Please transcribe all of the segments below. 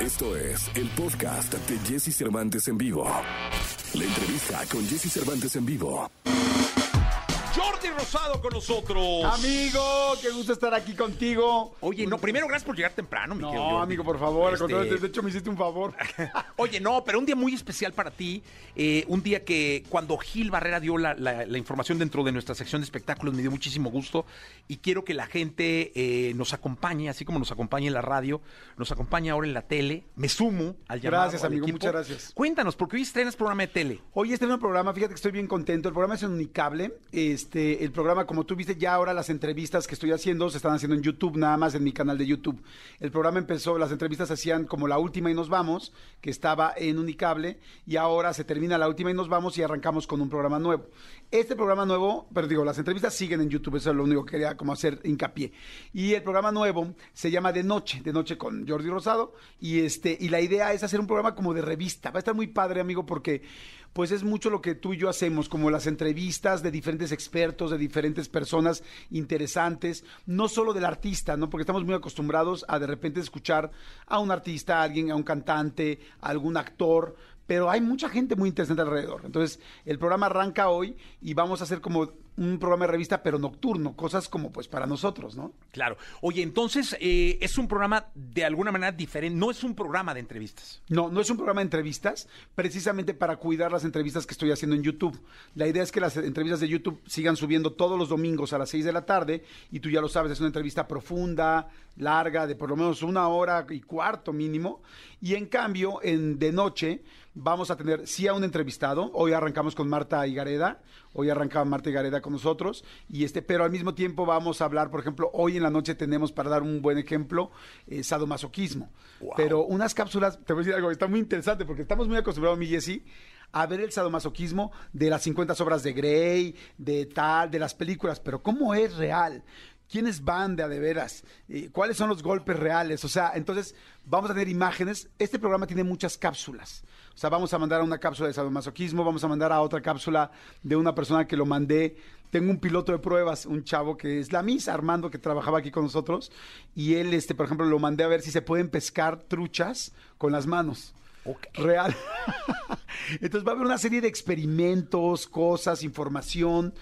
Esto es el podcast de Jesse Cervantes en vivo. La entrevista con Jesse Cervantes en vivo. Jordi Rosado con nosotros. Amigo, qué gusto estar aquí contigo. Oye, no, primero gracias por llegar temprano, mi querido No, Jordi. amigo, por favor, al Este, contrario, de hecho me hiciste un favor. Oye, no, pero un día muy especial para ti. eh, un día que cuando Gil Barrera dio la, la- la información dentro de nuestra sección de espectáculos me dio muchísimo gusto y quiero que la gente eh, nos acompañe, así como nos acompaña en la radio, nos acompañe ahora en la tele. Me sumo al llamado. Gracias, al amigo, equipo. muchas gracias. Cuéntanos, porque hoy estrenas programa de tele. Hoy este nuevo programa, fíjate que estoy bien contento. El programa es en Unicable. Este, el programa, como tú viste, ya ahora las entrevistas que estoy haciendo se están haciendo en YouTube, nada más en mi canal de YouTube. El programa empezó, las entrevistas se hacían como la última y nos vamos, que estaba en Unicable, y ahora se termina la última y nos vamos y arrancamos con un programa nuevo. Este programa nuevo, pero digo, las entrevistas siguen en YouTube, eso es lo único que quería como hacer hincapié. Y el programa nuevo se llama De Noche, De Noche con Jordi Rosado, y este, y la idea es hacer un programa como de revista. Va a estar muy padre, amigo, porque pues es mucho lo que tú y yo hacemos, como las entrevistas de diferentes expertos, de diferentes personas interesantes, no solo del artista, ¿no? Porque estamos muy acostumbrados a de repente escuchar a un artista, a alguien, a un cantante, a algún actor, pero hay mucha gente muy interesante alrededor. Entonces, el programa arranca hoy y vamos a hacer como un programa de revista, pero nocturno, cosas como pues para nosotros, ¿no? Claro. Oye, entonces eh, es un programa de alguna manera diferente, no es un programa de entrevistas. No, no es un programa de entrevistas, precisamente para cuidar las entrevistas que estoy haciendo en YouTube. La idea es que las entrevistas de YouTube sigan subiendo todos los domingos a las 6 de la tarde y tú ya lo sabes, es una entrevista profunda, larga, de por lo menos una hora y cuarto mínimo. Y en cambio, en de noche vamos a tener sí a un entrevistado. Hoy arrancamos con Marta Higareda. Hoy arranca Marta Higareda con nosotros. Y este, pero al mismo tiempo vamos a hablar, por ejemplo, hoy en la noche tenemos para dar un buen ejemplo, eh, sadomasoquismo. Pero unas cápsulas, te voy a decir algo, está muy interesante porque estamos muy acostumbrados, mi Jessy, a ver el sadomasoquismo de las 50 obras de Grey, de tal, de las películas, pero ¿cómo es real? ¿Quiénes van de a de veras? ¿Cuáles son los golpes reales? O sea, entonces vamos a tener imágenes. Este programa tiene muchas cápsulas. O sea, vamos a mandar a una cápsula de sadomasoquismo, vamos a mandar a otra cápsula de una persona que lo mandé. Tengo un piloto de pruebas, un chavo que es la misa, Armando, que trabajaba aquí con nosotros. Y él, este, por ejemplo, lo mandé a ver si se pueden pescar truchas con las manos. Real. Entonces va a haber una serie de experimentos, cosas, información.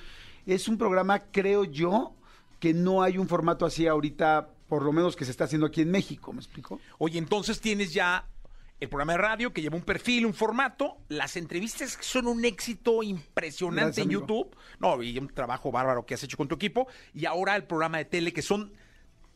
Es un programa, creo yo, que no hay un formato así ahorita, por lo menos que se está haciendo aquí en México, ¿me explico? Oye, entonces tienes ya el programa de radio que lleva un perfil, un formato, las entrevistas que son un éxito impresionante Gracias, en amigo. YouTube, no, y un trabajo bárbaro que has hecho con tu equipo, y ahora el programa de tele que son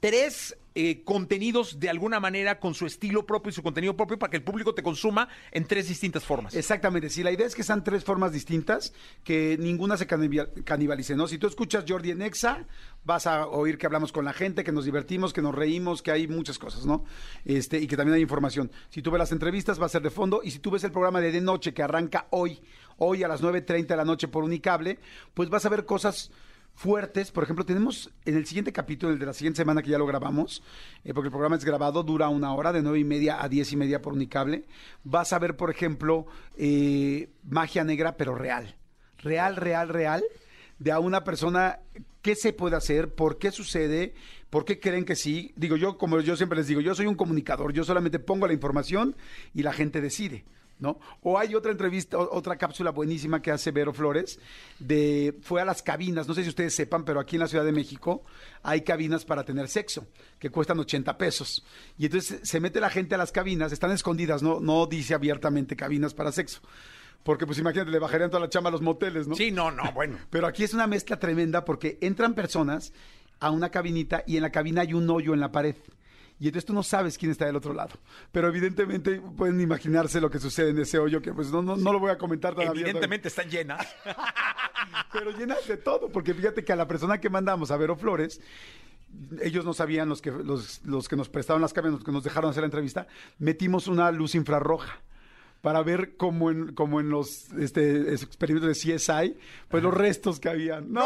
tres eh, contenidos de alguna manera con su estilo propio y su contenido propio para que el público te consuma en tres distintas formas. Exactamente, sí, la idea es que sean tres formas distintas, que ninguna se canibal- canibalice, ¿no? Si tú escuchas Jordi en Exa, vas a oír que hablamos con la gente, que nos divertimos, que nos reímos, que hay muchas cosas, ¿no? Este, y que también hay información. Si tú ves las entrevistas, va a ser de fondo, y si tú ves el programa de De Noche, que arranca hoy, hoy a las 9.30 de la noche por Unicable, pues vas a ver cosas fuertes. Por ejemplo, tenemos en el siguiente capítulo, el de la siguiente semana que ya lo grabamos, eh, porque el programa es grabado, dura una hora, de nueve y media a diez y media por Unicable. Vas a ver, por ejemplo, eh, magia negra, pero real. Real, real, real. De a una persona, ¿qué se puede hacer? ¿Por qué sucede? ¿Por qué creen que sí? Digo, yo, como yo siempre les digo, yo soy un comunicador, yo solamente pongo la información y la gente decide. ¿No? O hay otra entrevista, otra cápsula buenísima que hace Vero Flores, de fue a las cabinas, no sé si ustedes sepan, pero aquí en la Ciudad de México hay cabinas para tener sexo, que cuestan 80 pesos. Y entonces se mete la gente a las cabinas, están escondidas, no, no dice abiertamente cabinas para sexo. Porque pues imagínate, le bajarían toda la chamba a los moteles, ¿no? Sí, no, no, bueno. Pero aquí es una mezcla tremenda porque entran personas a una cabinita y en la cabina hay un hoyo en la pared. Y entonces tú no sabes quién está del otro lado. Pero evidentemente pueden imaginarse lo que sucede en ese hoyo, que pues no, no, no lo voy a comentar todavía. Evidentemente están llenas. Pero llenas de todo, porque fíjate que a la persona que mandamos a Vero Flores, ellos no sabían, los que, los, los que nos prestaron las cabinas, los que nos dejaron hacer la entrevista, metimos una luz infrarroja para ver como en, como en los este, experimentos de CSI, pues los restos que habían. ¡No!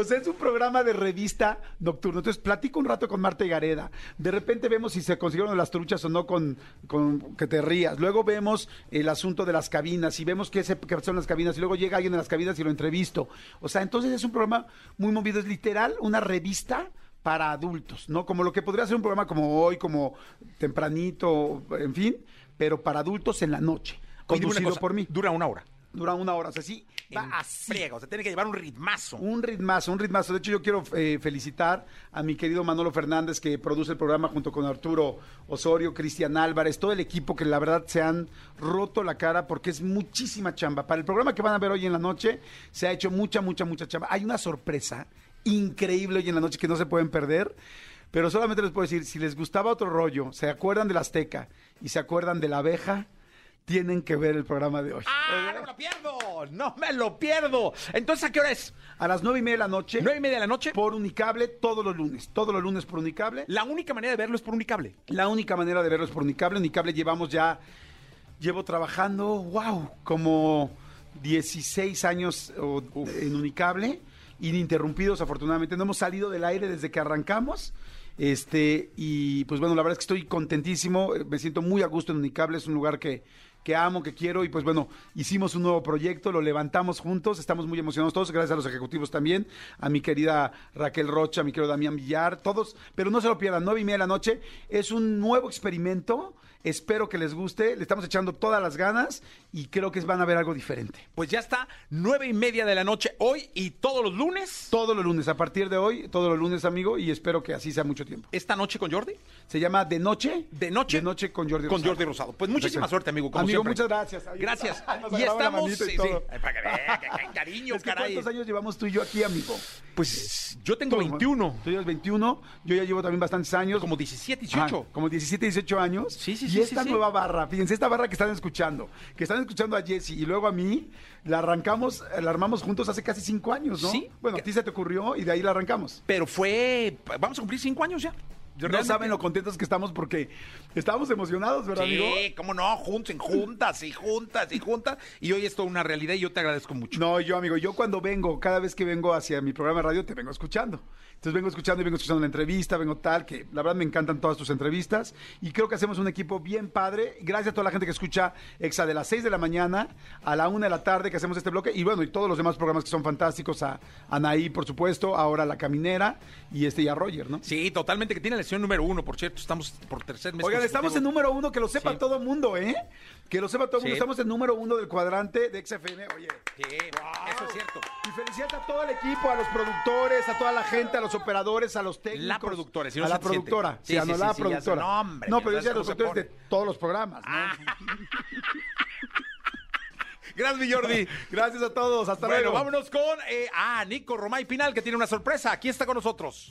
O sea, es un programa de revista nocturno. Entonces, platico un rato con Marta y Gareda. De repente vemos si se consiguieron las truchas o no con, con que te rías. Luego vemos el asunto de las cabinas y vemos qué, se- qué son las cabinas. Y luego llega alguien de las cabinas y lo entrevisto. O sea, entonces es un programa muy movido. Es literal una revista para adultos, ¿no? Como lo que podría ser un programa como hoy, como tempranito, en fin, pero para adultos en la noche, conducido cosa, por mí. Dura una hora. Dura una hora, o sea, sí, va En así. friega, o sea, tiene que llevar un ritmazo. Un ritmazo, un ritmazo. De hecho, yo quiero eh, felicitar a mi querido Manolo Fernández, que produce el programa junto con Arturo Osorio, Cristian Álvarez, todo el equipo que la verdad se han roto la cara porque es muchísima chamba. Para el programa que van a ver hoy en la noche, se ha hecho mucha, mucha, mucha chamba. Hay una sorpresa increíble hoy en la noche que no se pueden perder. Pero solamente les puedo decir, si les gustaba otro rollo, se acuerdan del Azteca y se acuerdan de la abeja, tienen que ver el programa de hoy. ¡Ah, no me lo pierdo! ¡No me lo pierdo! Entonces, ¿a qué hora es? A las nueve y media de la noche. ¿Nueve y media de la noche? por Unicable todos los lunes. Todos los lunes por Unicable. La única manera de verlo es por Unicable. La única manera de verlo es por Unicable. Unicable llevamos ya, llevo trabajando, wow, como 16 años o- en Unicable, ininterrumpidos afortunadamente. No hemos salido del aire desde que arrancamos. Este, y pues bueno, la verdad es que estoy contentísimo, eh, me siento muy a gusto en Unicable, es un lugar que, que amo, que quiero, y pues bueno, hicimos un nuevo proyecto, lo levantamos juntos, estamos muy emocionados todos, gracias a los ejecutivos también, a mi querida Raquel Rocha, a mi querido Damián Villar, todos, pero no se lo pierdan, nueve y media de la noche, es un nuevo experimento, espero que les guste, le estamos echando todas las ganas y creo que van a ver algo diferente. Pues ya está, nueve y media de la noche hoy y todos los lunes. Todos los lunes, a partir de hoy, todos los lunes, amigo, y espero que así sea mucho tiempo. Esta noche con Jordi. Se llama De Noche. De noche. De Noche con Jordi Con Rosado. Jordi Rosado. Pues muchísima suerte, amigo. Como amigo, siempre. muchas gracias. Gracias. nos y estamos. manito y sí, todo. sí. Ay, para que vea, que- que cariño, Es que caray. ¿Cuántos años llevamos tú y yo aquí, amigo? Pues yo tengo Tú, 21. Tú llevas 21, yo ya llevo también bastantes años. Como 17, 18. Ah, como 17, 18 años. Sí, sí, y sí, esta sí, sí. nueva barra, fíjense, esta barra que están escuchando, que están escuchando a Jesse y luego a mí, la arrancamos, la armamos juntos hace casi 5 años, ¿no? Sí. Bueno, a ti se te ocurrió y de ahí la arrancamos. Pero fue. Vamos a cumplir cinco años ya. No Realmente- saben lo contentos que estamos porque estábamos emocionados, ¿verdad, amigo? Sí, cómo no, juntos, juntas y juntas y juntas. Y hoy es toda una realidad y yo te agradezco mucho. No, yo, amigo, yo cuando vengo, cada vez que vengo hacia mi programa de radio, te vengo escuchando. Entonces vengo escuchando y vengo escuchando la entrevista, vengo tal, que la verdad me encantan todas tus entrevistas y creo que hacemos un equipo bien padre. Gracias a toda la gente que escucha Exa de las 6 de la mañana a la 1 de la tarde que hacemos este bloque y bueno, y todos los demás programas que son fantásticos, a Anaí, por supuesto, ahora La Caminera y este y a Roger, ¿no? Sí, totalmente, que tiene la número uno, por cierto. Estamos por tercer mes. Oigan, estamos en número uno, que lo sepa Sí. todo el mundo, ¿eh? Que lo sepa todo el mundo. Sí. Estamos en número uno del cuadrante de XFM. Oye, Sí, eso es cierto. Y felicidades a todo el equipo, a los productores, a toda la gente, a los operadores, a los técnicos. La productora, si no a la productora. Sí, Sí, a no, la productora. No, hombre, no ya pero yo decía los cómo se productores de todos los programas. ¿no? Ah. Gracias, mi Jordi. Gracias a todos. Hasta Bueno, luego. vámonos con eh, ah, Nico Romay Pinal, que tiene una sorpresa. Aquí está con nosotros.